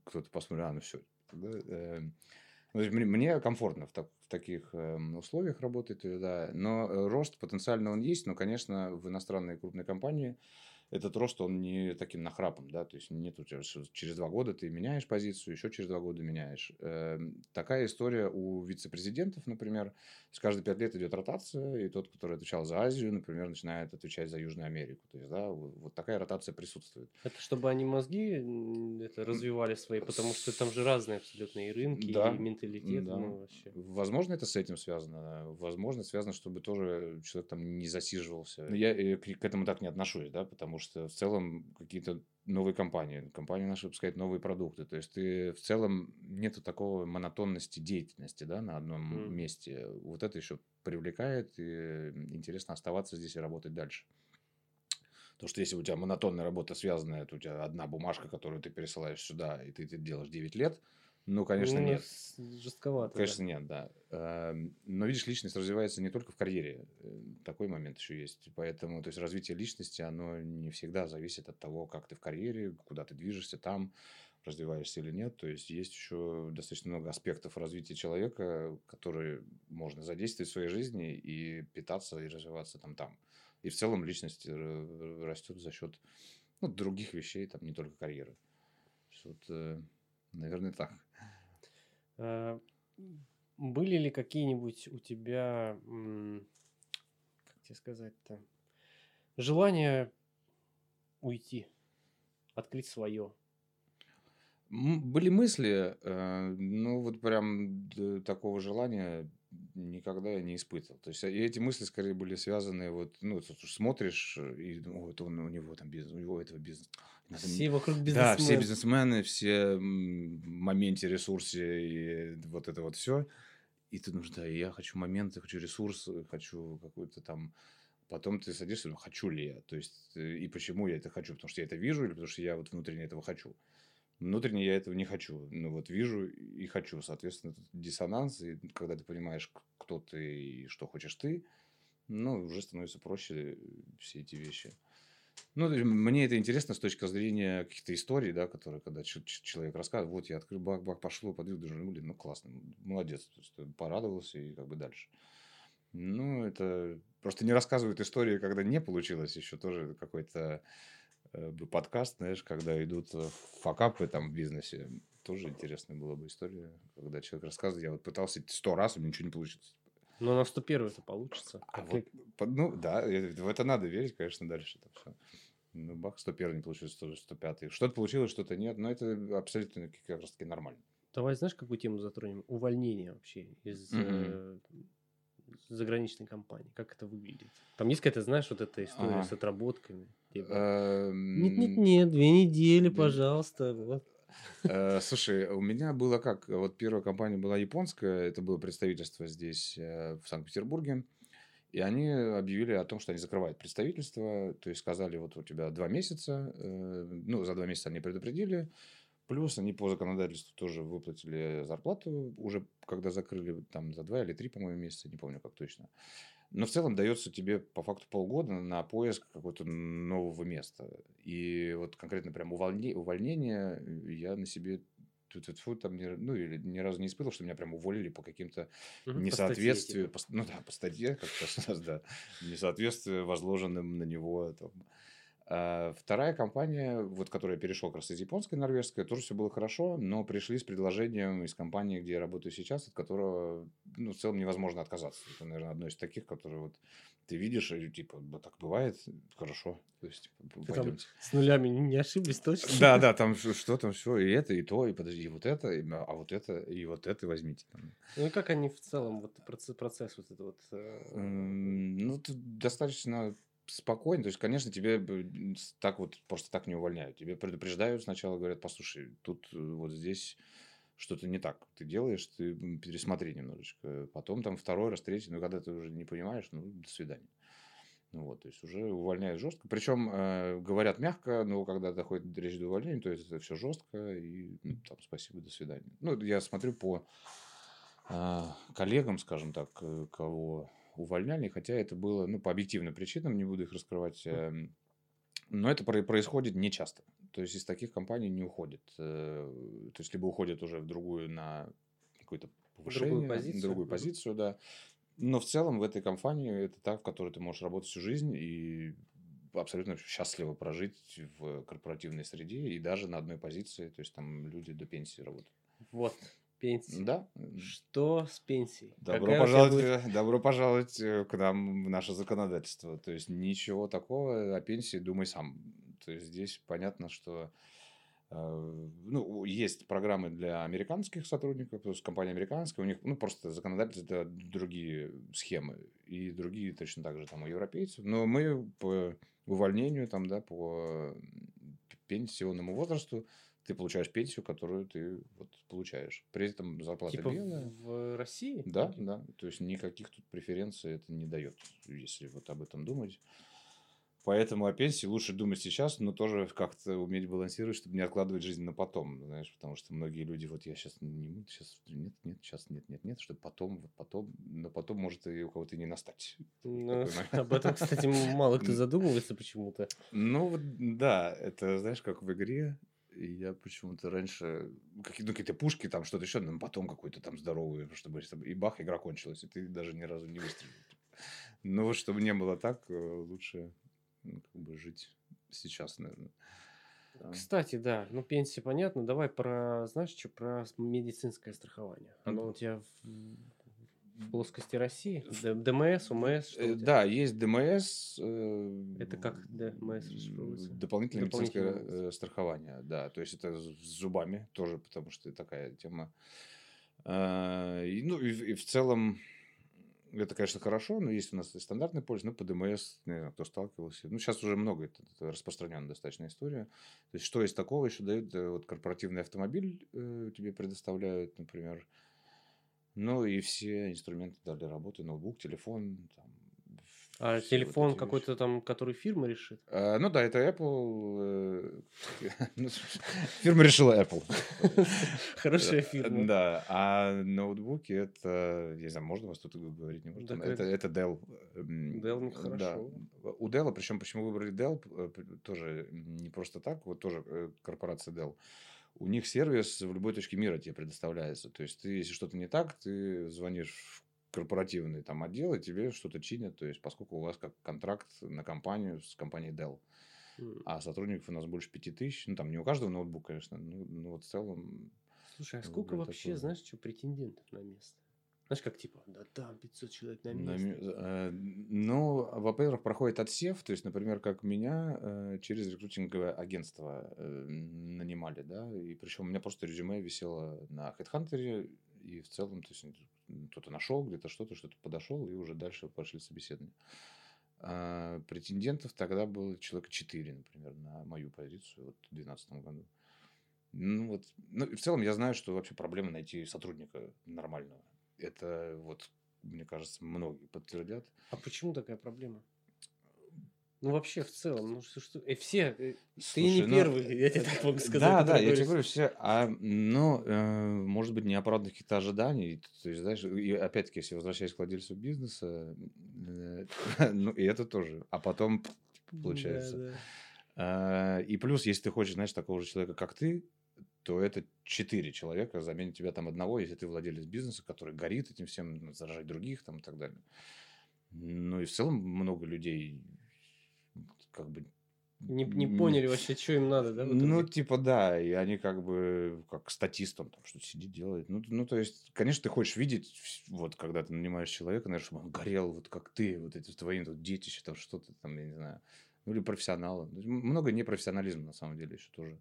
кто-то посмотрит, а, ну все. Ну, то мне, комфортно в, так- в таких эм, условиях работать, э, да. Но э, рост потенциально он есть, но, конечно, в иностранной крупной компании этот рост, он не таким нахрапом, да, то есть нет у тебя, что через два года ты меняешь позицию, еще через два года меняешь. Эм, Такая история у вице-президентов, например, с каждые пять лет идет ротация, и тот, который отвечал за Азию, например, начинает отвечать за Южную Америку. То есть, да, вот такая ротация присутствует. Это чтобы они мозги это развивали свои, потому что там же разные абсолютно и рынки, Да, и менталитет, да. ну вообще. Возможно, это с этим связано. Возможно, связано, чтобы тоже человек там не засиживался. Но Я э, к к этому так не отношусь, да, потому что в целом какие-то новые компании, компания наша выпускает новые продукты. То есть ты в целом нету такого монотонности деятельности, да, на одном Мгм. месте. Вот это еще привлекает, и интересно оставаться здесь и работать дальше. Потому что если у тебя монотонная работа связанная, то у тебя одна бумажка, которую ты пересылаешь сюда, и ты это делаешь 9 лет, ну, конечно, Ну, нет. Жестковато. да. Конечно, нет, да. Эм, Но видишь, личность развивается не только в карьере. Э, Такой момент еще есть. Поэтому, то есть, развитие личности, оно не всегда зависит от того, как ты в карьере, куда ты движешься там, развиваешься или нет. То есть, есть еще достаточно много аспектов развития человека, которые можно задействовать в своей жизни и питаться и развиваться там там. И в целом личность э, растет за счет ну, других вещей, там не только карьеры. Вот, э, наверное, так. А, Были ли какие-нибудь у тебя, как тебе сказать-то, желания уйти, открыть свое? Были мысли, э, ну вот прям такого желания никогда я не испытывал. То есть э, и эти мысли скорее были связаны вот, ну, уж смотришь э, и думаешь, «О, это он- у него там бизнес, у него этого бизнес. Все вокруг Да, все бизнесмен. бизнесмены, все в моменте, ресурсе и вот это вот все. И ты думаешь, да, я хочу моменты, хочу ресурсы, хочу какой-то там... Потом ты садишься думаешь, хочу ли я? То есть, э, и почему я это хочу? Потому что я это вижу или потому что я вот внутренне этого хочу? Внутренне я этого не хочу. Ну вот вижу и хочу. Соответственно, тут диссонанс. И когда ты понимаешь, кто ты и что хочешь ты, ну, уже становится проще э, все эти вещи Ну, мне это интересно с точки зрения каких-то историй, да, которые, когда человек рассказывает, вот я открыл бак, бак, пошло, подвиг, даже, блин, ну, классно, молодец, то есть, э, порадовался и как бы дальше. Ну, это просто не рассказывают истории, когда не получилось, еще тоже какой-то подкаст, знаешь, когда идут э, факапы там в бизнесе, тоже интересная была бы история, когда человек рассказывает, я вот пытался сто раз, у меня ничего не получилось. Но на 101 это получится. А Как вот, ну да, э, в это надо верить, конечно, дальше это все. Ну, бах, 101 не получилось, 100 105. Что-то получилось, что-то нет, но это абсолютно как раз таки нормально. Давай, знаешь, какую тему затронем? Увольнение вообще из Мгм. э, заграничной компании. Как это выглядит? Там есть какая-то, знаешь, вот эта история Ага. с отработками. Типа, Эм, Нет-нет-нет, две недели, пожалуйста. Вот. э, Слушай, у меня было как? Вот первая компания была японская, это было представительство здесь, э, в Санкт-Петербурге. И они объявили о том, что они закрывают представительство. То есть сказали, вот у тебя два месяца. э, Ну, за два месяца они предупредили. Плюс они по законодательству тоже выплатили зарплату уже, когда закрыли, там за два или три, по-моему, месяца, не помню как точно. Но в целом дается тебе по факту полгода на поиск какого-то нового места. И вот конкретно прям увольне- увольнение я на себе тут вот там ни, ну, или ни разу не испытывал, что меня прям уволили по каким-то по несоответствию, статье, по ст- ну да, по статье, как сейчас у нас, да, несоответствию возложенным на него. Там. А вторая компания, вот которая перешел как раз из японской, норвежской, тоже все было хорошо, но пришли с предложением из компании, где я работаю сейчас, от которого, ну, в целом невозможно отказаться. Это, наверное, одно из таких, которые вот ты видишь, и типа, да, так бывает, хорошо, то есть, типа, Ты там. С нулями не ошиблись точно? Да, да, там что там все, и это, и то, и подожди, и вот это, и- а вот это, и вот это возьмите. Ну и как они в целом, вот процесс, процесс вот этот вот... э, Ну, достаточно спокойно. То есть, конечно, тебе так вот просто так не увольняют. Тебе предупреждают сначала, говорят, послушай, тут э, вот здесь что-то не так ты делаешь, ты пересмотри немножечко. Потом там второй раз, третий, но когда ты уже не понимаешь, ну, до свидания. Ну вот, то есть уже увольняют жестко. Причем э, говорят мягко, но когда доходит речь до увольнения, то есть это все жестко и ну, там спасибо, до свидания. Ну, я смотрю по а, коллегам, скажем так, э, кого увольняли, хотя это было, ну, по объективным причинам, не буду их раскрывать, эм, но это про- происходит не часто. То есть из таких компаний не уходит. э, То есть либо уходят уже в другую на какое-то повышение, позицию. другую позицию, да. Но в целом в этой компании это та, в которой ты можешь работать всю жизнь и абсолютно счастливо прожить в корпоративной среде и даже на одной позиции, то есть там люди до пенсии работают. Вот, пенсия. Да, Что с пенсией? Добро Какая пожаловать, будет- добро пожаловать э, к нам в наше законодательство. То есть ничего такого о пенсии думай сам. То есть здесь понятно, что э, ну, есть программы для американских сотрудников, то есть компания американская, у них ну, просто законодательство это другие схемы и другие точно так же там у европейцев. Но мы по увольнению там, да, по пенсионному возрасту ты получаешь пенсию, которую ты вот получаешь. При этом зарплата Типа белая. в России? Да, да. То есть никаких тут преференций это не дает, если вот об этом думать. Поэтому о пенсии лучше думать сейчас, но тоже как-то уметь балансировать, чтобы не откладывать жизнь на потом, знаешь, потому что многие люди, вот я сейчас не сейчас нет, нет, сейчас нет, нет, нет, чтобы потом, вот потом, но потом может и у кого-то не настать. Ну, [LAUGHS] об этом, кстати, мало кто задумывается почему-то. Ну, вот, да, это, знаешь, как в игре. И я почему-то раньше какие- ну, какие-то пушки, там что-то еще, но потом какой-то там здоровый, чтобы, и бах, игра кончилась, и ты даже ни разу не выстрелил. Ну, вот чтобы не было так, э, лучше ну, как бы жить сейчас, наверное. Да. Кстати, да, ну пенсия понятно. Давай про, знаешь, что про медицинское страхование. Оно у тебя в плоскости России? Д- ДМС, у Э? Да, есть ДМС. э, Это как ДМС расшифровывается? Дополнительное медицинское Дополнительное э, страхование, да. То есть это с зубами тоже, потому что такая тема. А, и, Ну и, в- и в целом это, конечно, хорошо, но есть у нас и стандартный полис, ну, по ДМС, не знаю, кто сталкивался. Ну, сейчас уже много, это, это распространенная достаточно история. То есть, что из такого еще дают? Э, Вот корпоративный автомобиль э, тебе предоставляют, например. Ну, и все инструменты для работы, ноутбук, телефон, там, А вот телефон вещи. какой-то там, который фирма решит? А, Ну да, это Apple. э, [LAUGHS] ну, Фирма решила Apple. [LAUGHS] Хорошая фирма. Да, а ноутбуки это, я не знаю, можно вас тут говорить, не можно? Это, это Dell. М, Dell ну, Да. хорошо. У Dell, причем почему выбрали Dell, э, тоже не просто так, вот тоже э, корпорация Dell. У них сервис в любой точке мира тебе предоставляется. То есть ты, если что-то не так, ты звонишь в корпоративный там отдел, и тебе что-то чинят. То есть поскольку у вас как контракт на компанию с компанией Dell. А сотрудников у нас больше пяти тысяч. Ну, там не у каждого ноутбук, конечно. Ну, ну вот в целом Слушай, а сколько вообще, такое. знаешь, что претендентов на место? Знаешь, как типа, да там 500 человек на На место. ме- э, Ну, во-первых, проходит отсев, то есть, например, как меня э, через рекрутинговое агентство э, нанимали, да, и причем у меня просто резюме висело на HeadHunter, и в целом, то есть, кто-то нашел где-то что-то, что-то подошел, и уже дальше пошли собеседования. А претендентов тогда было человек 4, например, на мою позицию вот, в 2012 году. Ну, вот, ну, и в целом я знаю, что вообще проблема найти сотрудника нормального. Это вот, мне кажется, многие подтвердят. А почему такая проблема? Ну, вообще, в целом, ну что, что... э, все, э, ты не Слушай, ну, первый, я тебе так могу сказать. Да, да, который я тебе говорю, все, а, ну, э, может быть, неоправданных каких-то ожиданий, то есть, знаешь, и опять-таки, если возвращаясь к владельцу бизнеса, э, [LAUGHS] ну, и это тоже, а потом получается. Да, да. А, И плюс, если ты хочешь, знаешь, такого же человека, как ты, то это четыре человека заменят тебя там одного, если ты владелец бизнеса, который горит этим всем, ну, заражать других там и так далее. Ну и в целом много людей как бы Не, не поняли вообще, что им надо, да? ну, типа, да, и они как бы как статист, он там что-то сидит, делает. Ну, ну, то есть, конечно, ты хочешь видеть, вот, когда ты нанимаешь человека, наверное, чтобы он горел, вот как ты, вот эти твои тут детище, там что-то там, я не знаю. Ну, или профессионалы. Много непрофессионализма, на самом деле, еще тоже.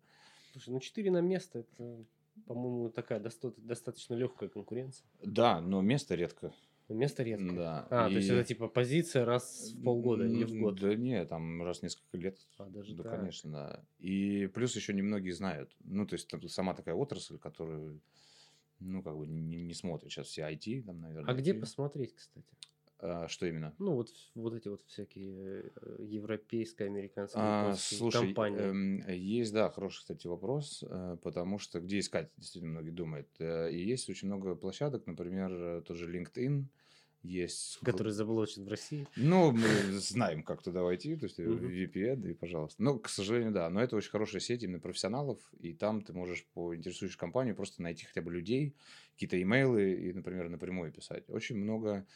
Слушай, ну 4 на место, это, по-моему, такая доста- достаточно легкая конкуренция. Да, но место редко. Но Место редкое. Да. А, то есть и- это типа позиция раз в полгода или в год. Да не, там раз в несколько лет. А, даже Да, так. конечно, да. И плюс еще немногие знают. Ну, то есть, там сама такая отрасль, которую, ну, как бы не, не смотрят сейчас все IT, там, наверное. А где IT. посмотреть, кстати? А, что именно? Ну, вот, вот эти вот всякие э, европейские, американские, А, слушай, компании. эм, есть, да, хороший, кстати, вопрос, э, потому что где искать, действительно, многие думают. Э, И есть очень много площадок, например, э, тоже LinkedIn, есть... который заблочен в России. Ну, мы знаем, как туда войти, то есть э. VPN, и пожалуйста. Ну, к сожалению, да, но это очень хорошая сеть именно профессионалов, и там ты можешь по интересующей компании просто найти хотя бы людей, какие-то имейлы и, например, напрямую писать. Очень много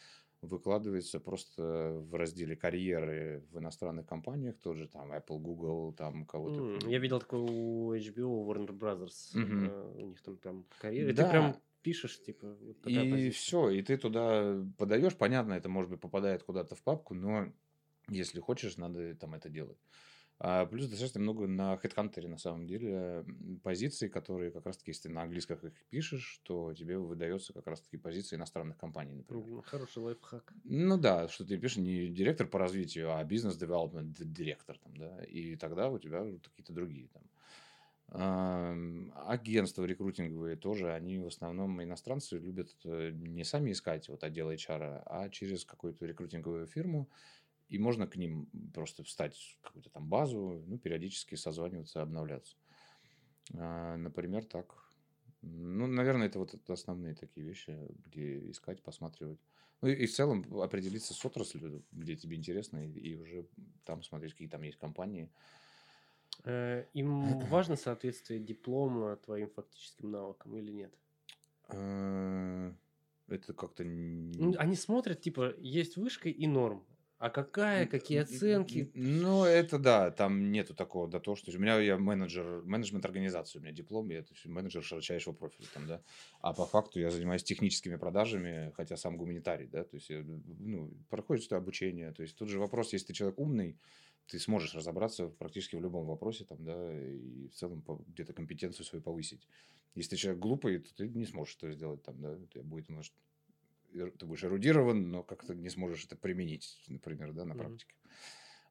выкладывается просто в разделе карьеры в иностранных компаниях, тоже там Apple, Google, там кого-то. М, Я видел такое у HBO, Warner Brothers. Э, У них там прям карьера. И Да. ты прям пишешь, типа, вот И позиция. все, и ты туда подаешь, понятно, это может быть попадает куда-то в папку, но если хочешь, надо там это делать. А плюс достаточно много на HeadHunter на самом деле позиций, которые как раз-таки, если ты на английском их пишешь, то тебе выдается как раз-таки позиции иностранных компаний, например. М, Хороший лайфхак. Ну да, что ты пишешь не директор по развитию, а бизнес-девелопмент директор там, да, и тогда у тебя какие-то другие там. Ам, Агентства рекрутинговые тоже, они в основном иностранцы любят э, не сами искать вот отдел HR, а через какую-то рекрутинговую фирму, и можно к ним просто встать в какую-то там базу, ну, периодически созваниваться, обновляться. А, Например, так. Ну, наверное, это вот основные такие вещи, где искать, посматривать. Ну и, в целом определиться с отраслью, где тебе интересно, и, и уже там смотреть, какие там есть компании. Э, Им [CLEARS THROAT] важно соответствие диплома твоим фактическим навыкам или нет? Э, Это как-то... Ну, Они смотрят, типа, есть вышка и норм. А какая, какие оценки? Ну, это да, там нету такого дотошности. У меня я менеджер, менеджмент организации, у меня диплом, я то есть менеджер широчайшего профиля там, да. А по факту я занимаюсь техническими продажами, хотя сам гуманитарий, да, то есть, я, ну, проходит что обучение. То есть тут же вопрос, если ты человек умный, ты сможешь разобраться практически в любом вопросе там, да, и в целом где-то компетенцию свою повысить. Если ты человек глупый, то ты не сможешь это сделать там, да, у тебя будет, может, ты будешь эрудирован, но как-то не сможешь это применить, например, да, на практике.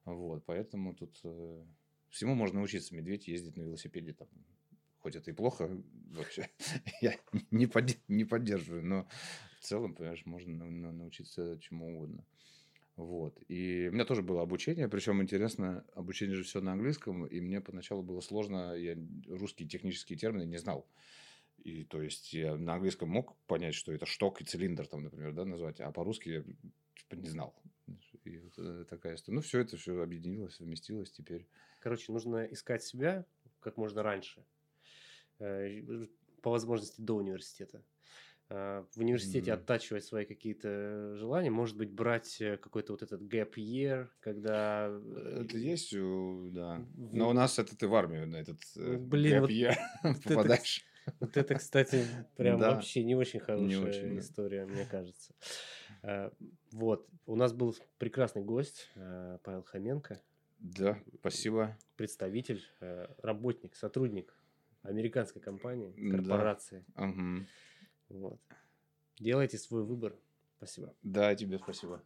Вот, поэтому тут э, всему можно научиться. Медведь ездит на велосипеде там, хоть это и плохо вообще, [LAUGHS] я не, подде- не поддерживаю, но в целом, понимаешь, можно на- на- научиться чему угодно. Вот. И у меня тоже было обучение, причем интересно, обучение же все на английском, и мне поначалу было сложно, я русские технические термины не знал. И то есть я на английском мог понять, что это шток и цилиндр, там, например, да, назвать, а по-русски я типа, не знал. И вот э, такая история. Ну, все это все объединилось, совместилось теперь. Короче, нужно искать себя как можно раньше, э, по возможности до университета. А, в университете mm. оттачивать свои какие-то желания, может быть, брать э, какой-то вот этот gap year, когда... Это есть, да. Но у нас это ты в армию на этот Блин, gap вот year [LAUGHS] [LAUGHS] попадаешь. Вот это, кстати, прям да. вообще не очень хорошая не очень, история, да. мне кажется. А, вот, у нас был прекрасный гость а, Павел Хоменко. Да, спасибо. Представитель, а, работник, сотрудник американской компании, корпорации. Да. Угу. Вот. Делайте свой выбор. Спасибо. Да, тебе спасибо.